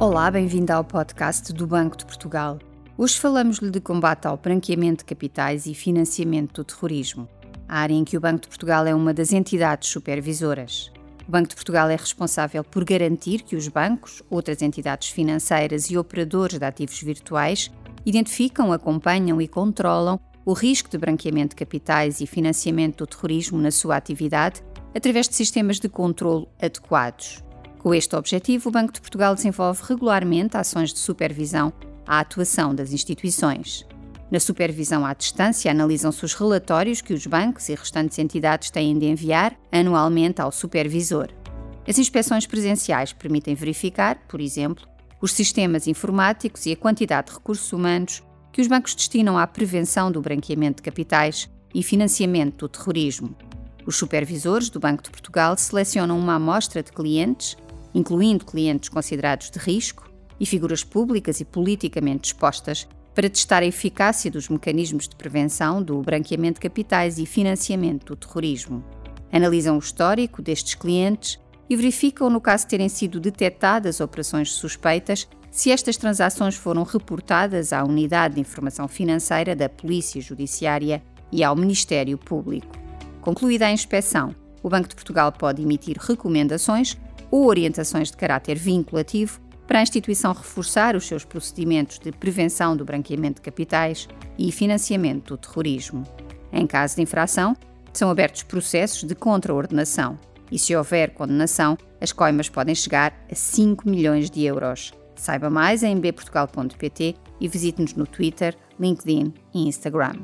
Olá, bem-vindo ao podcast do Banco de Portugal. Hoje falamos-lhe de combate ao branqueamento de capitais e financiamento do terrorismo, a área em que o Banco de Portugal é uma das entidades supervisoras. O Banco de Portugal é responsável por garantir que os bancos, outras entidades financeiras e operadores de ativos virtuais identificam, acompanham e controlam o risco de branqueamento de capitais e financiamento do terrorismo na sua atividade através de sistemas de controlo adequados. Com este objetivo, o Banco de Portugal desenvolve regularmente ações de supervisão à atuação das instituições. Na supervisão à distância, analisam-se os relatórios que os bancos e restantes entidades têm de enviar anualmente ao supervisor. As inspeções presenciais permitem verificar, por exemplo, os sistemas informáticos e a quantidade de recursos humanos que os bancos destinam à prevenção do branqueamento de capitais e financiamento do terrorismo. Os supervisores do Banco de Portugal selecionam uma amostra de clientes, incluindo clientes considerados de risco e figuras públicas e politicamente expostas, para testar a eficácia dos mecanismos de prevenção do branqueamento de capitais e financiamento do terrorismo. Analisam o histórico destes clientes e verificam, no caso de terem sido detectadas operações suspeitas, se estas transações foram reportadas à Unidade de Informação Financeira da Polícia Judiciária e ao Ministério Público. Concluída a inspeção, o Banco de Portugal pode emitir recomendações ou orientações de caráter vinculativo para a instituição reforçar os seus procedimentos de prevenção do branqueamento de capitais e financiamento do terrorismo. Em caso de infração, são abertos processos de contraordenação e, se houver condenação, as coimas podem chegar a 5 milhões de euros. Saiba mais em bportugal.pt e visite-nos no Twitter, LinkedIn e Instagram.